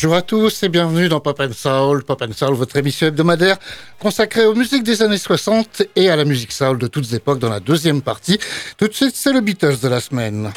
Bonjour à tous et bienvenue dans Pop and Soul. Pop and Soul, votre émission hebdomadaire consacrée aux musiques des années 60 et à la musique soul de toutes époques dans la deuxième partie. Tout de suite, c'est le Beatles de la semaine.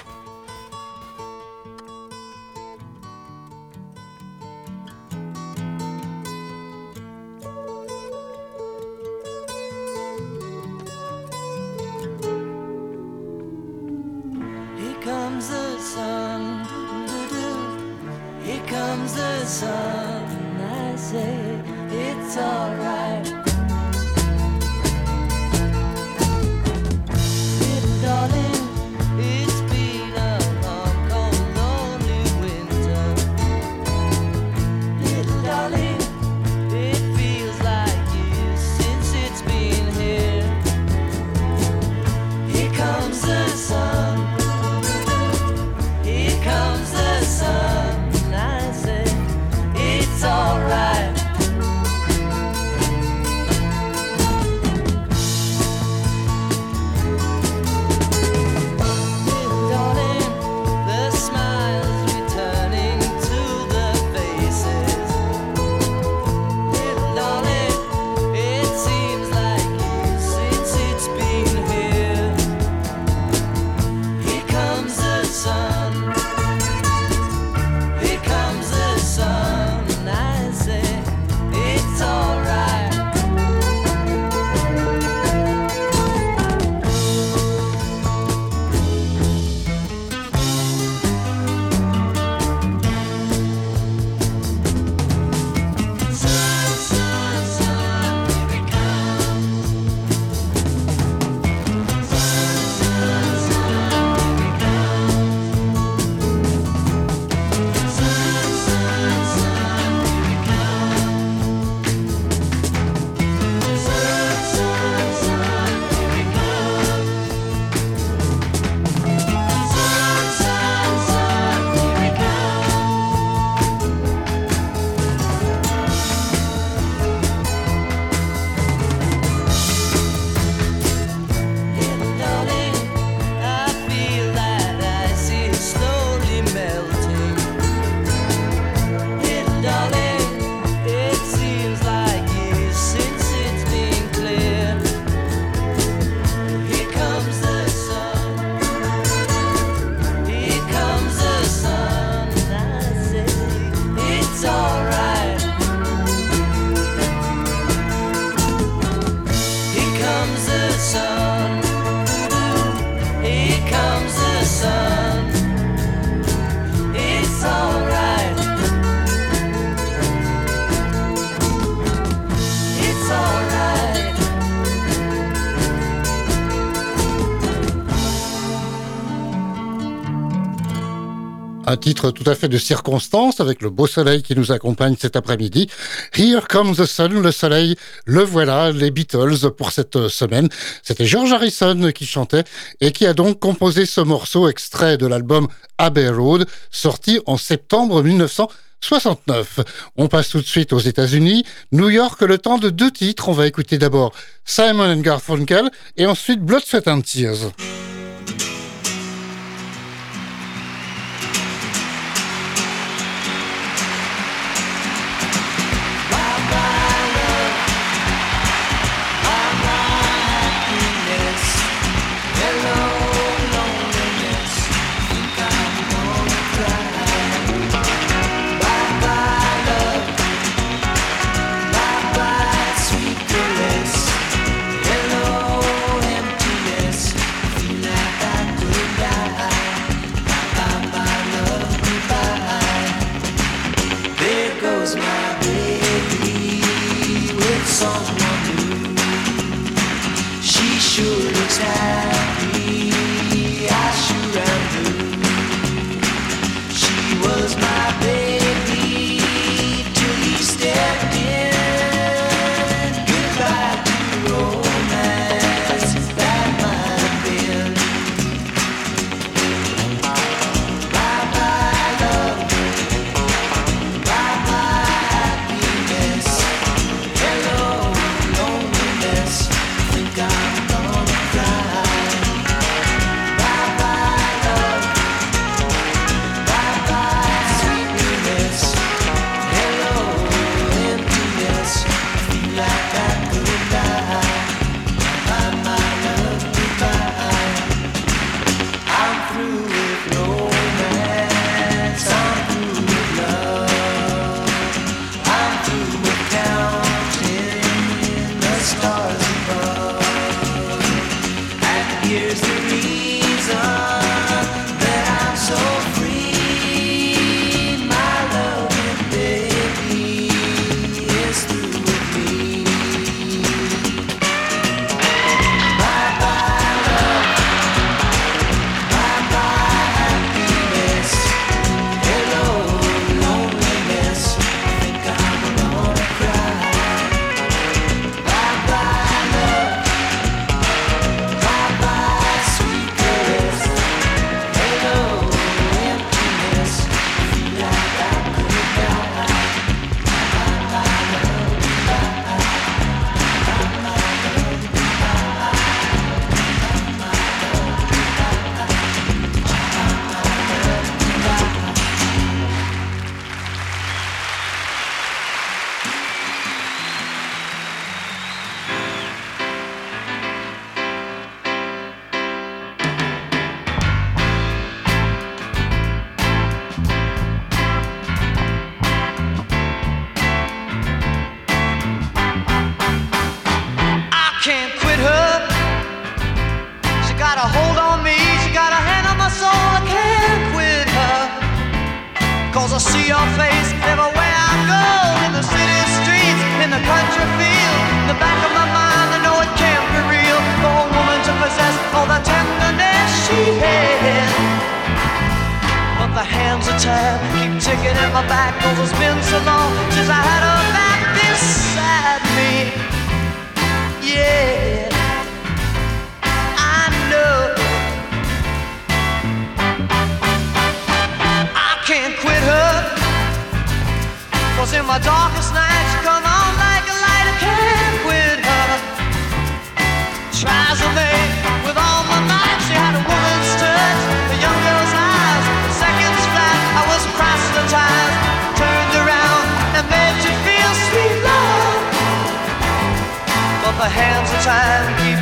Titre tout à fait de circonstance avec le beau soleil qui nous accompagne cet après-midi. Here comes the sun, le soleil, le voilà, les Beatles pour cette semaine. C'était George Harrison qui chantait et qui a donc composé ce morceau extrait de l'album Abbey Road, sorti en septembre 1969. On passe tout de suite aux États-Unis. New York, le temps de deux titres. On va écouter d'abord Simon and Garfunkel et ensuite Blood, Sweat and Tears.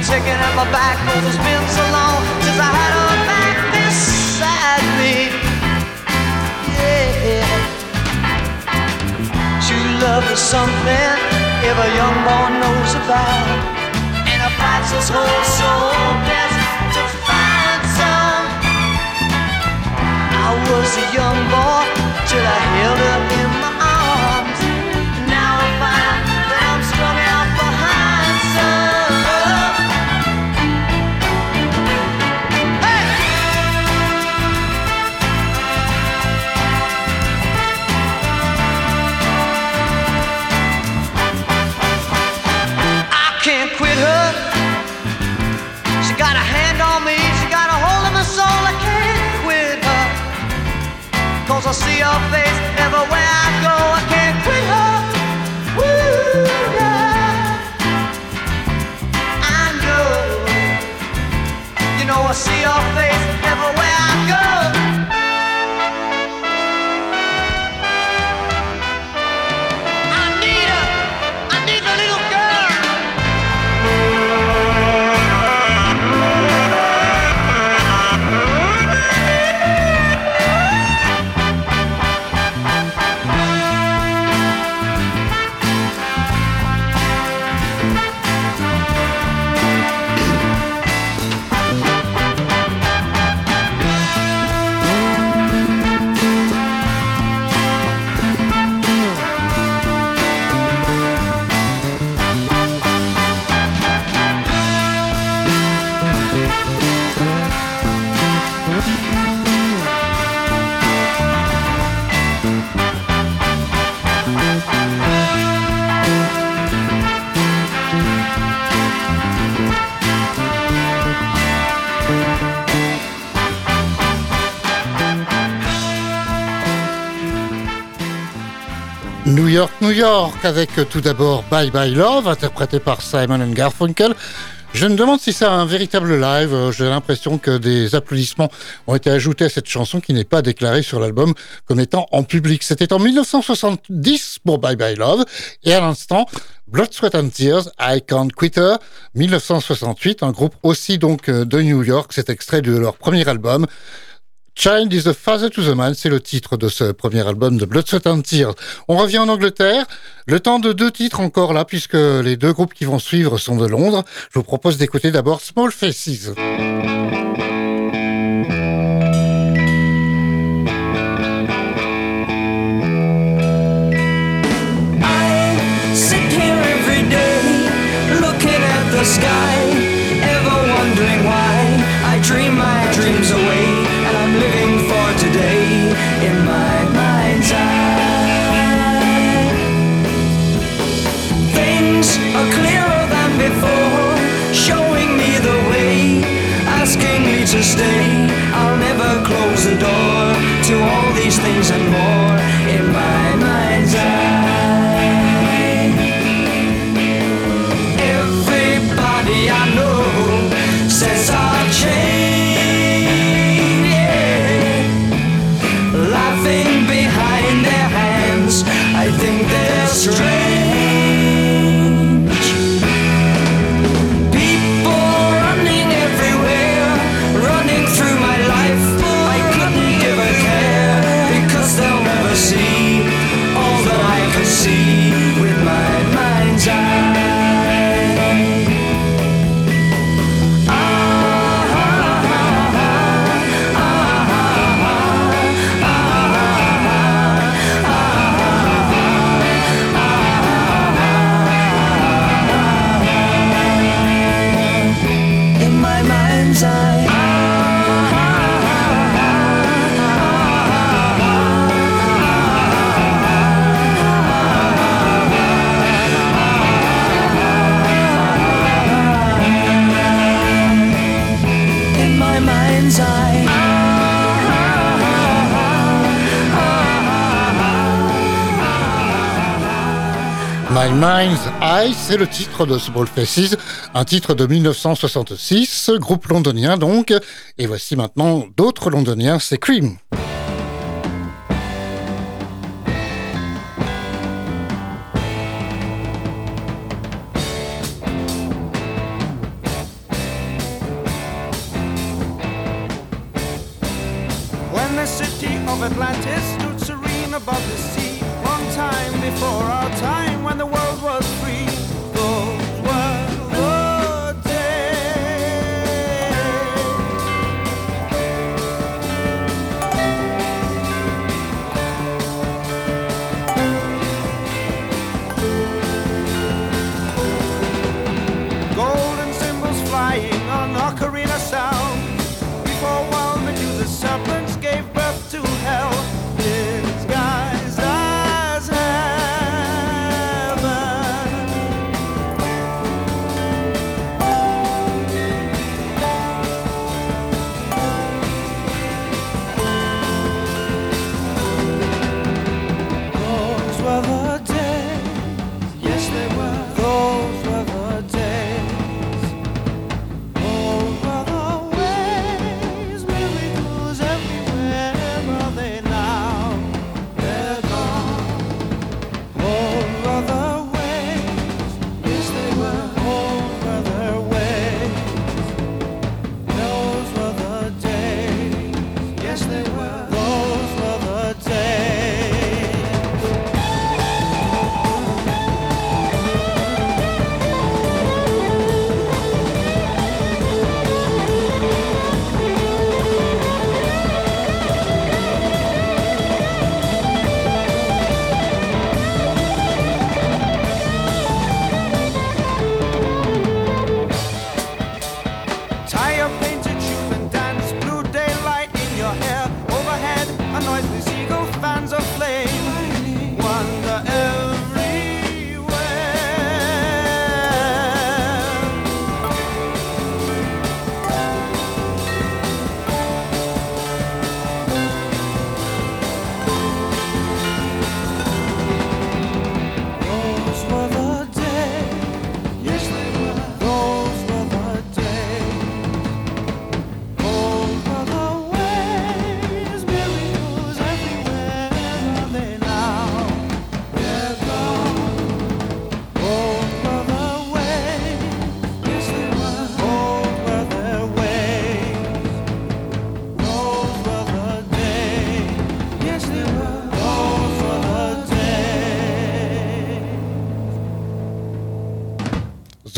Ticking at my back Cause it's been so long since I had her back beside me Yeah True love is something every young boy knows about. And a fights his whole soul best to find some. I was a young boy till I held her I see her face everywhere I go. I can't quit her. Woo, yeah. I know. You know, I see your face everywhere New York, avec euh, tout d'abord Bye Bye Love, interprété par Simon and Garfunkel. Je me demande si c'est un véritable live. Euh, J'ai l'impression que des applaudissements ont été ajoutés à cette chanson qui n'est pas déclarée sur l'album comme étant en public. C'était en 1970 pour Bye Bye Love. Et à l'instant, Blood, Sweat and Tears, I Can't Quit Her, 1968, un groupe aussi donc euh, de New York. C'est extrait de leur premier album. Child is the Father to the Man, c'est le titre de ce premier album de Blood, Sweat and Tears. On revient en Angleterre. Le temps de deux titres encore là, puisque les deux groupes qui vont suivre sont de Londres. Je vous propose d'écouter d'abord Small Faces. In my mind's eye. Things are clearer than before, showing me the way, asking me to stay. Mind's Eye, c'est le titre de Small Faces, un titre de 1966, groupe londonien donc. Et voici maintenant d'autres londoniens, c'est Cream.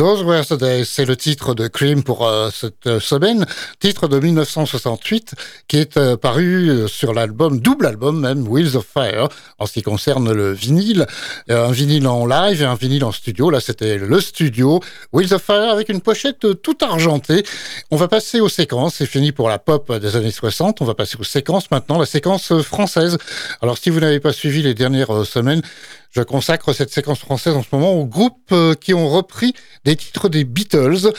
Those Were the Days, c'est le titre de Cream pour euh, cette euh, semaine, titre de 1968 qui est euh, paru sur l'album, double album même, Wheels of Fire, en ce qui concerne le vinyle, un vinyle en live et un vinyle en studio. Là, c'était le studio, Wheels of Fire avec une pochette tout argentée. On va passer aux séquences, c'est fini pour la pop des années 60, on va passer aux séquences maintenant, la séquence française. Alors si vous n'avez pas suivi les dernières semaines, je consacre cette séquence française en ce moment aux groupes qui ont repris des titres des Beatles.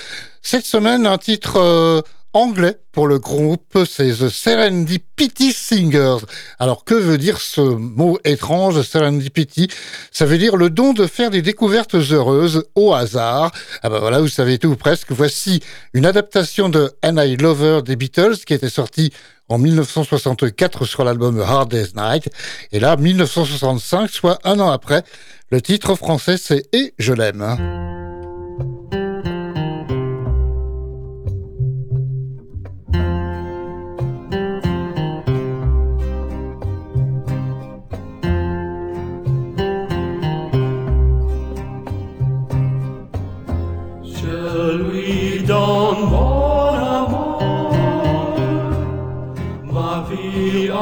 Cette semaine, un titre euh, anglais pour le groupe, c'est The Serendipity Singers. Alors que veut dire ce mot étrange, Serendipity? Ça veut dire le don de faire des découvertes heureuses au hasard. Ah ben voilà, vous savez tout presque. Voici une adaptation de And I Lover des Beatles qui était sortie en 1964 sur l'album Hard Day's Night. Et là, 1965, soit un an après, le titre français c'est Et je l'aime.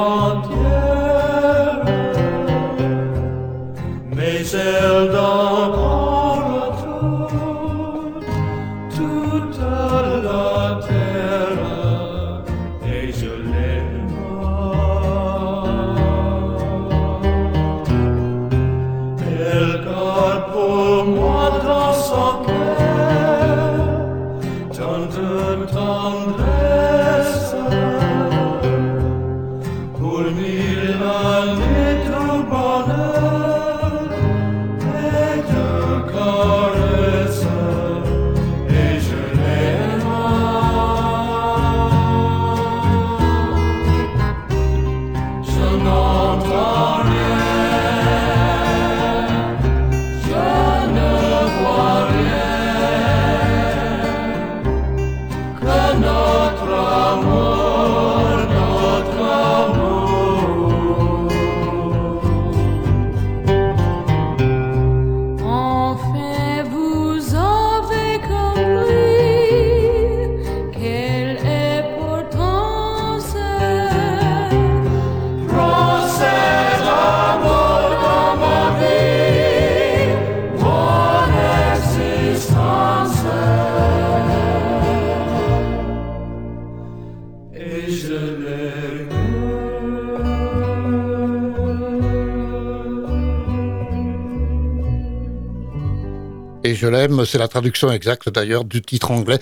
on c'est la traduction exacte d'ailleurs du titre anglais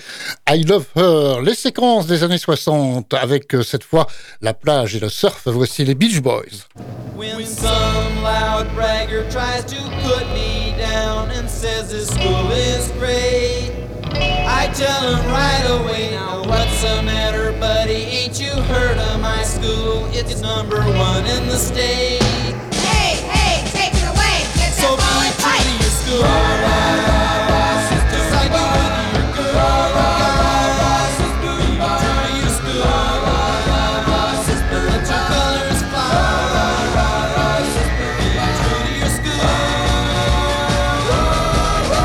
I Love Her. Les séquences des années 60 avec euh, cette fois la plage et le surf, voici les Beach Boys. When some loud bragger tries to put me down and says his school is great, I tell him right away, now what's the matter, buddy? Ain't you heard of my school? It's number one in the state. Hey, hey, take it away. Get So to your school.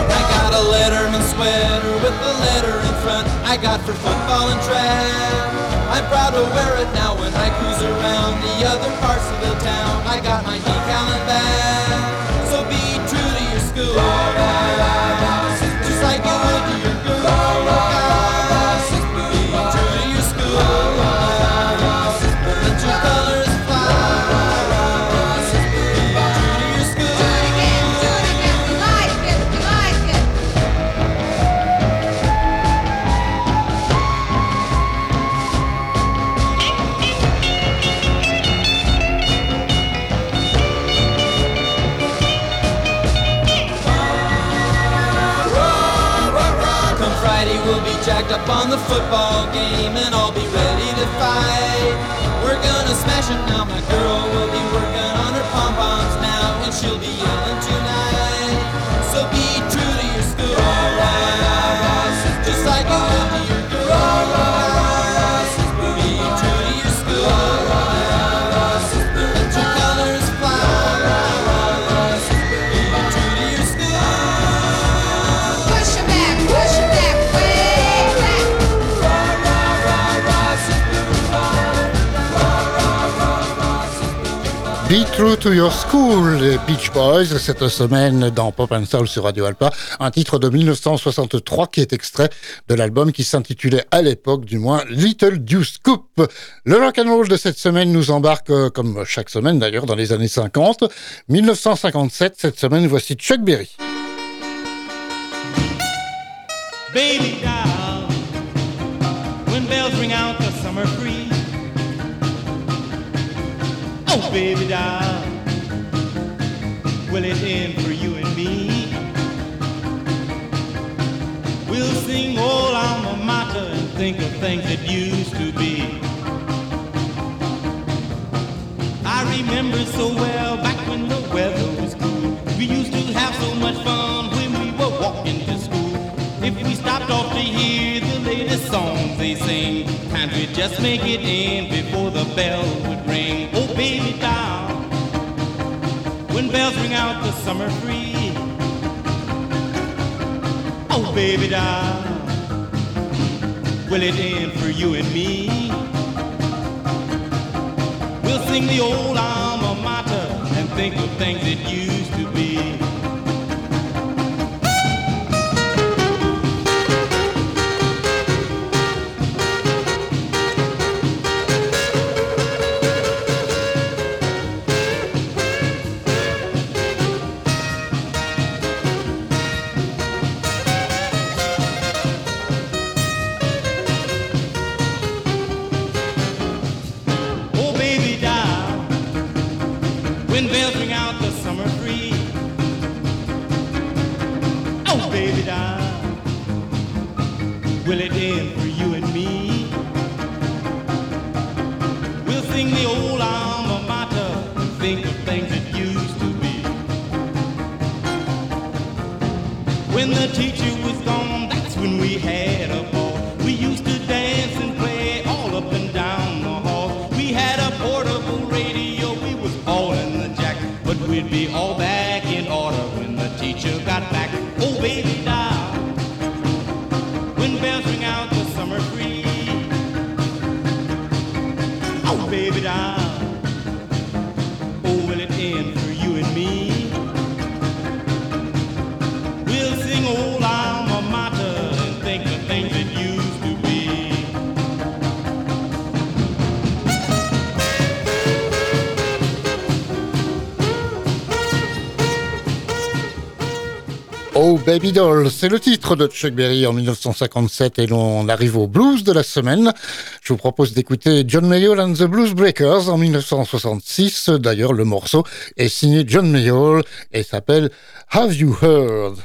I got a letterman sweater with a letter in front. I got for football and track. I'm proud to wear it now when I cruise around the other parts of the town. I got my decal and bag. Up on the football game, and I'll be ready to fight. We're gonna smash it now. My girl will be True to Your School, les Beach Boys, cette semaine dans Pop and Soul sur Radio Alpa, un titre de 1963 qui est extrait de l'album qui s'intitulait à l'époque du moins Little Deuce Coupe. Le rock and roll de cette semaine nous embarque, euh, comme chaque semaine d'ailleurs, dans les années 50. 1957, cette semaine, voici Chuck Berry. Baby doll, when bells ring out the summer breeze. Oh, baby doll, will it end for you and me? We'll sing old alma mater and think of things that used to be. I remember so well back when the weather was cool. We used to have so much fun when we were walking to school. If we stopped off to hear the latest songs they sing, times we'd just make it in before the bell would ring. Oh, baby doll, when bells ring out the summer breeze. Oh, baby doll, will it end for you and me? We'll sing the old alma mater and think of things that used to be. Got back. Baby Doll, c'est le titre de Chuck Berry en 1957 et l'on arrive au blues de la semaine. Je vous propose d'écouter John Mayall and the Blues Breakers en 1966. D'ailleurs, le morceau est signé John Mayall et s'appelle Have You Heard?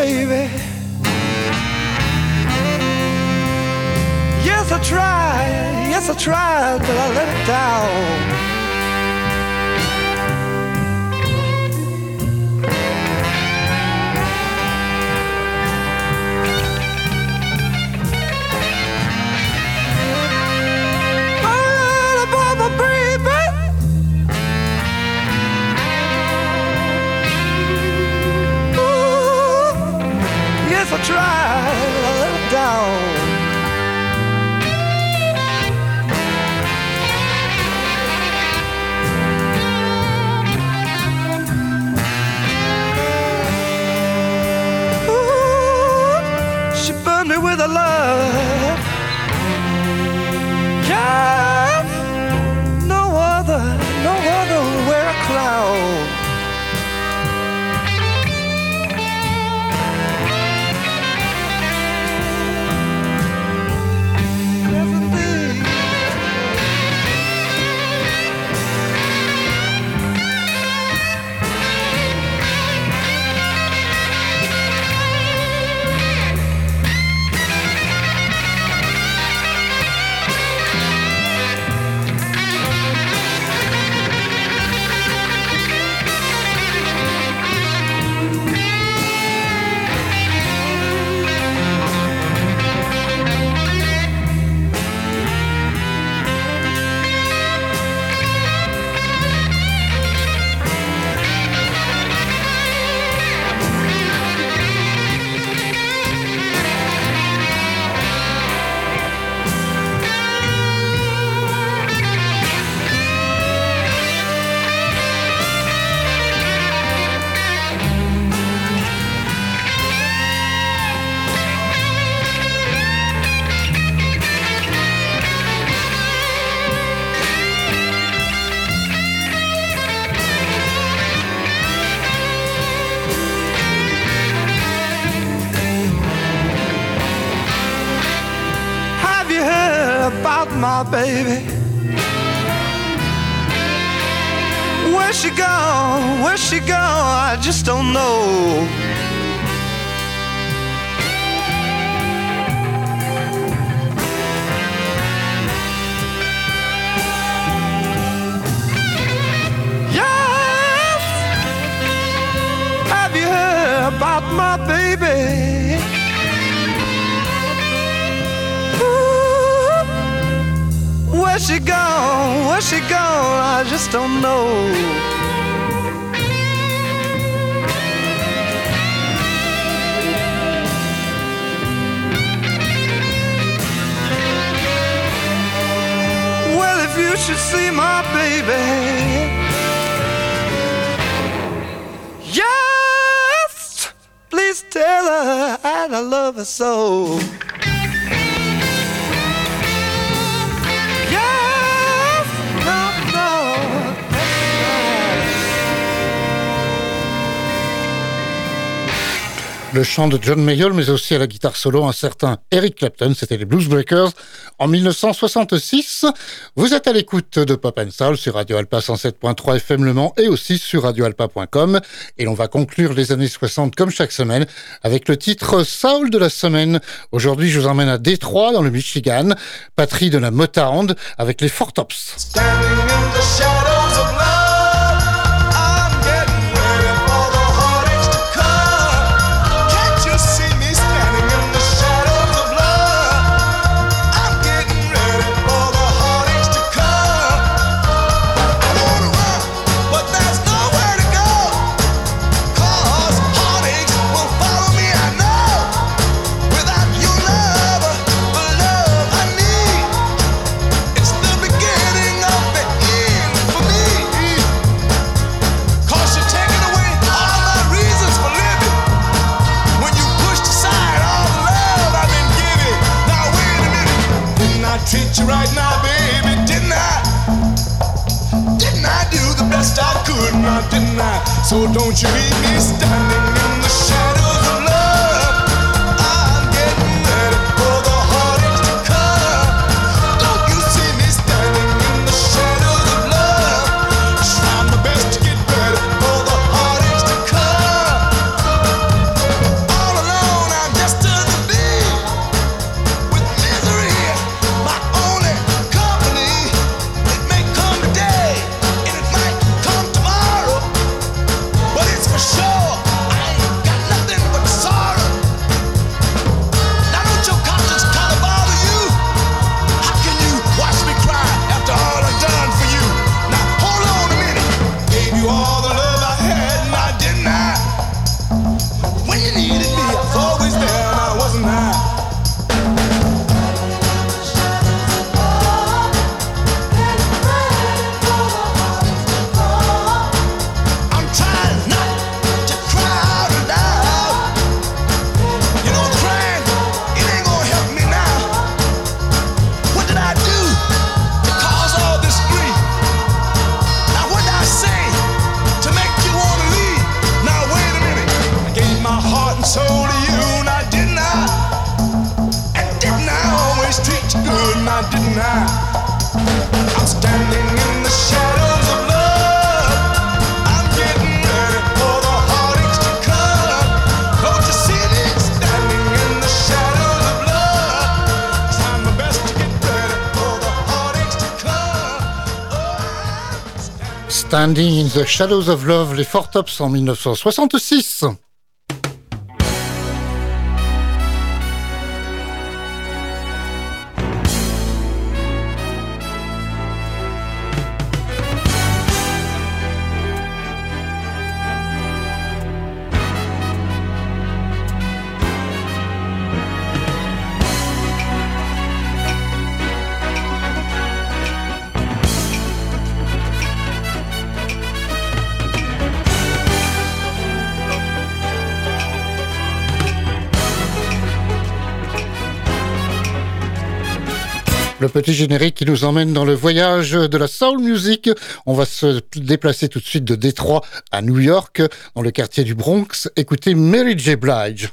Baby. Yes, I tried. Yes, I tried, but I let it down. I tried, I let down. Ooh, she burned me with a love. Baby? Yes, please tell her I love her so. Le chant de John Mayall, mais aussi à la guitare solo, un certain Eric Clapton, c'était les Blues Breakers en 1966. Vous êtes à l'écoute de Pop and Soul sur Radio Alpa 107.3 FM Le Mans et aussi sur radioalpa.com. Et l'on va conclure les années 60 comme chaque semaine avec le titre Soul de la semaine. Aujourd'hui, je vous emmène à Détroit, dans le Michigan, patrie de la Motown, avec les Four Tops. So don't you leave me standing in the Standing in the Shadows of Love, les Four Tops en 1966. Le petit générique qui nous emmène dans le voyage de la soul music. On va se déplacer tout de suite de Détroit à New York, dans le quartier du Bronx. Écoutez Mary J. Blige.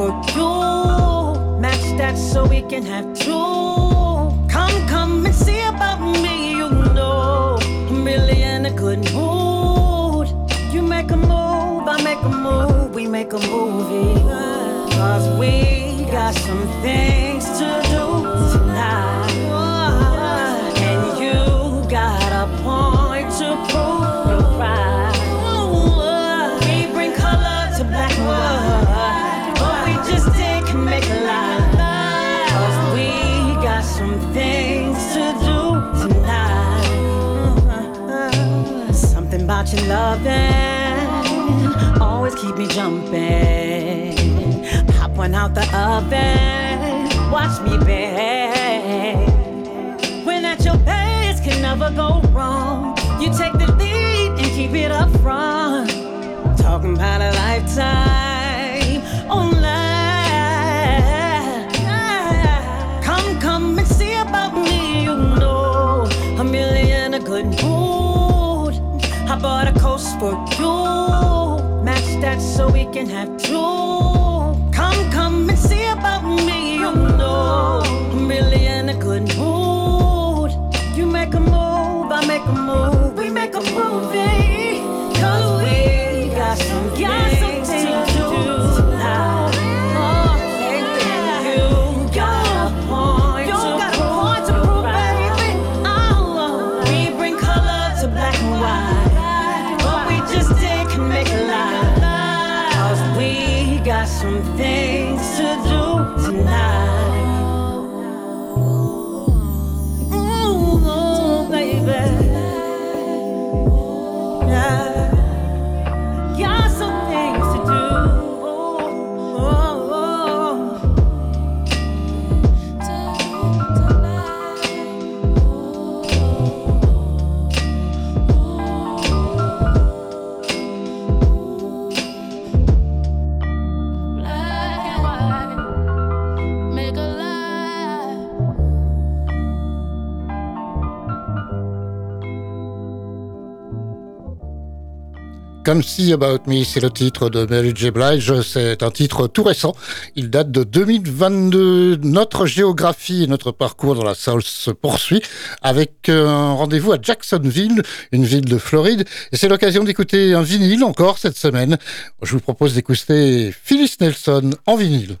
For you. Match that so we can have two. Come, come and see about me, you know. A million a good mood. You make a move, I make a move, we make a movie. Cause we got some things to do always keep me jumping. Pop one out the oven, watch me bake. When at your best can never go wrong. You take the lead and keep it up front. Talking about a lifetime for you. Match that so we can have two. Come, come and see about me, you know. A million a good mood. You make a move, I make a move, we make a movie. Come See About Me, c'est le titre de Mary J. Blige. C'est un titre tout récent. Il date de 2022. Notre géographie et notre parcours dans la South se poursuit avec un rendez-vous à Jacksonville, une ville de Floride. Et c'est l'occasion d'écouter un vinyle encore cette semaine. Je vous propose d'écouter Phyllis Nelson en vinyle.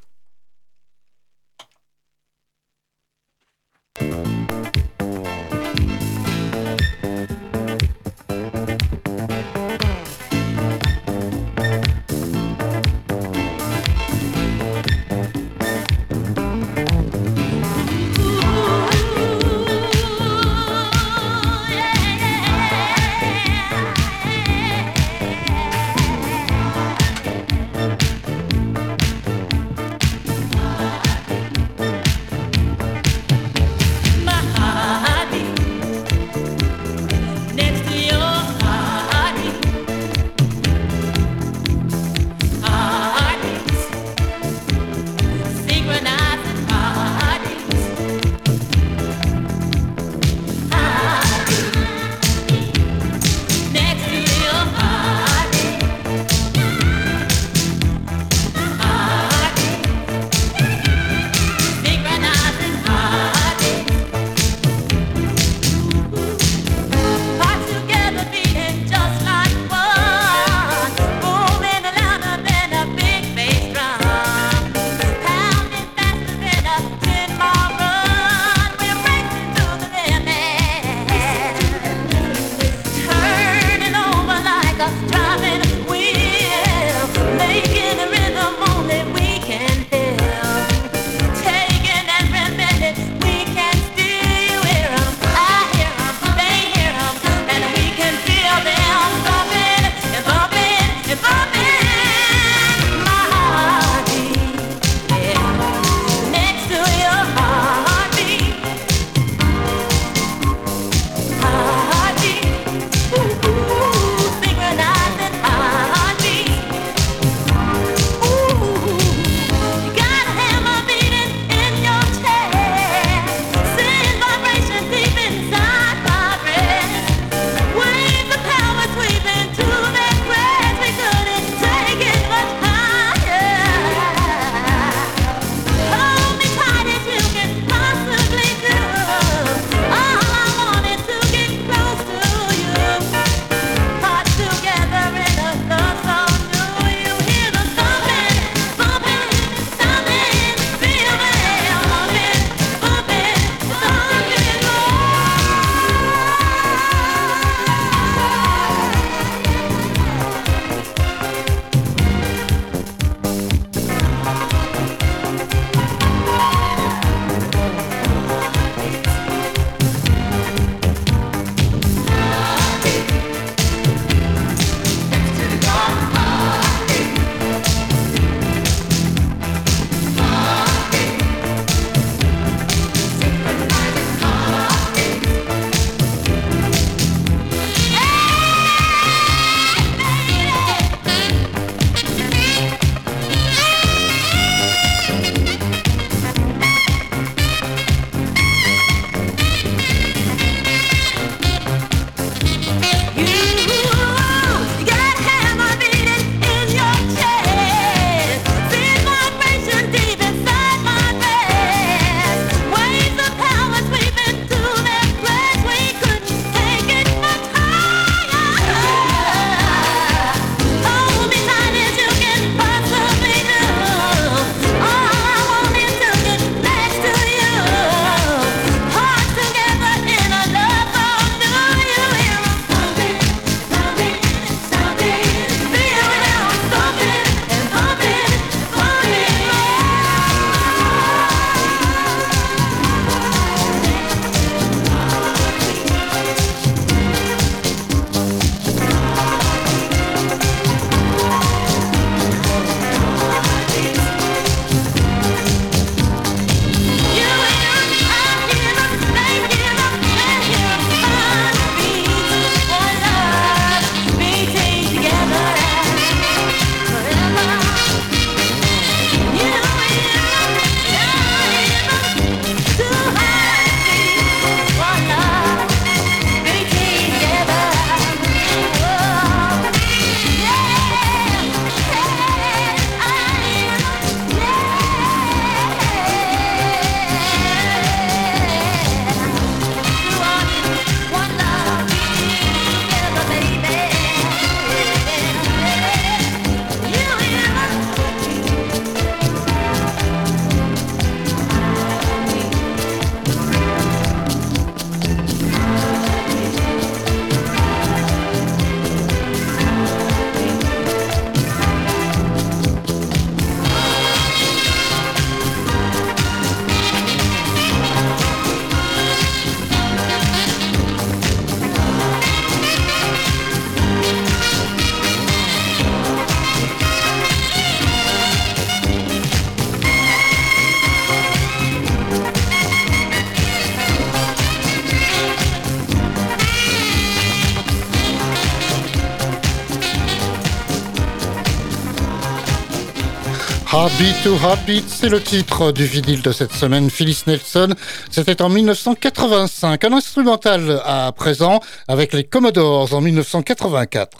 Heartbeat to Heartbeat, c'est le titre du vinyle de cette semaine. Phyllis Nelson, c'était en 1985. Un instrumental à présent avec les Commodores en 1984.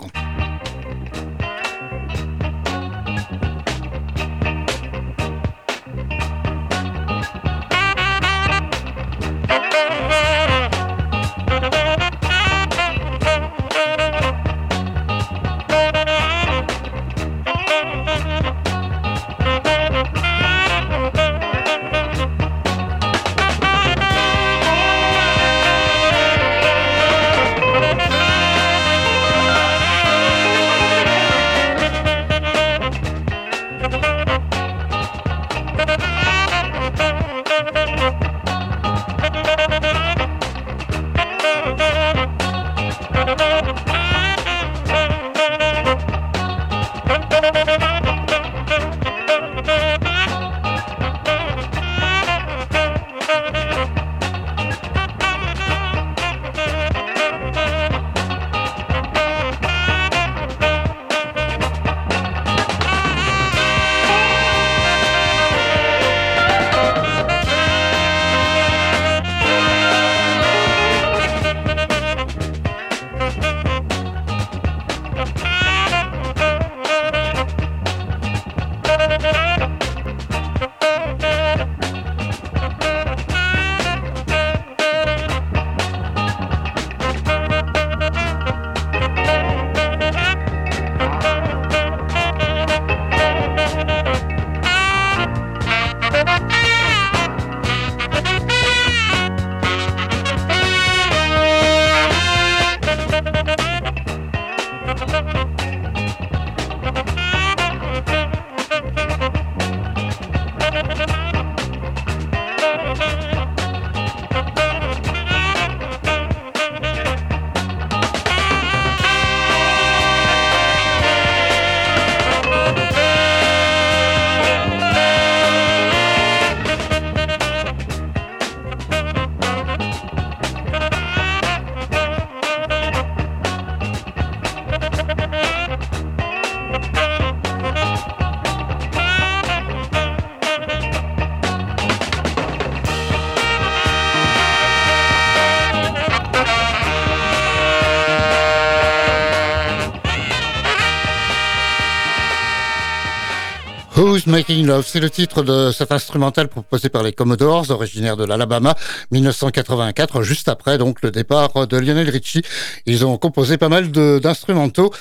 Making Love C'est le titre de cet instrumental proposé par les Commodores, originaires de l'Alabama, 1984, juste après donc le départ de Lionel Richie. Ils ont composé pas mal d'instrumentaux.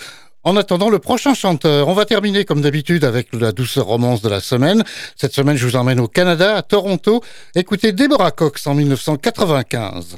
En attendant le prochain chanteur, on va terminer comme d'habitude avec la douce romance de la semaine. Cette semaine, je vous emmène au Canada, à Toronto. Écoutez Deborah Cox en 1995.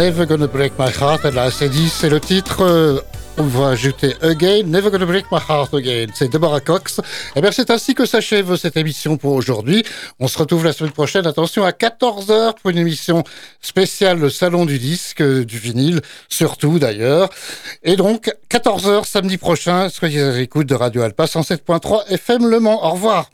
Never Gonna Break My Heart, elle l'a assez dit, c'est le titre. euh, on va ajouter Again, Never Gonna Break My Heart Again. C'est Deborah Cox. Et bien, c'est ainsi que s'achève cette émission pour aujourd'hui. On se retrouve la semaine prochaine, attention, à 14h pour une émission spéciale, le Salon du disque, euh, du vinyle, surtout d'ailleurs. Et donc, 14h samedi prochain, soyez à l'écoute de Radio Alpa 107.3 FM Le Mans. Au revoir.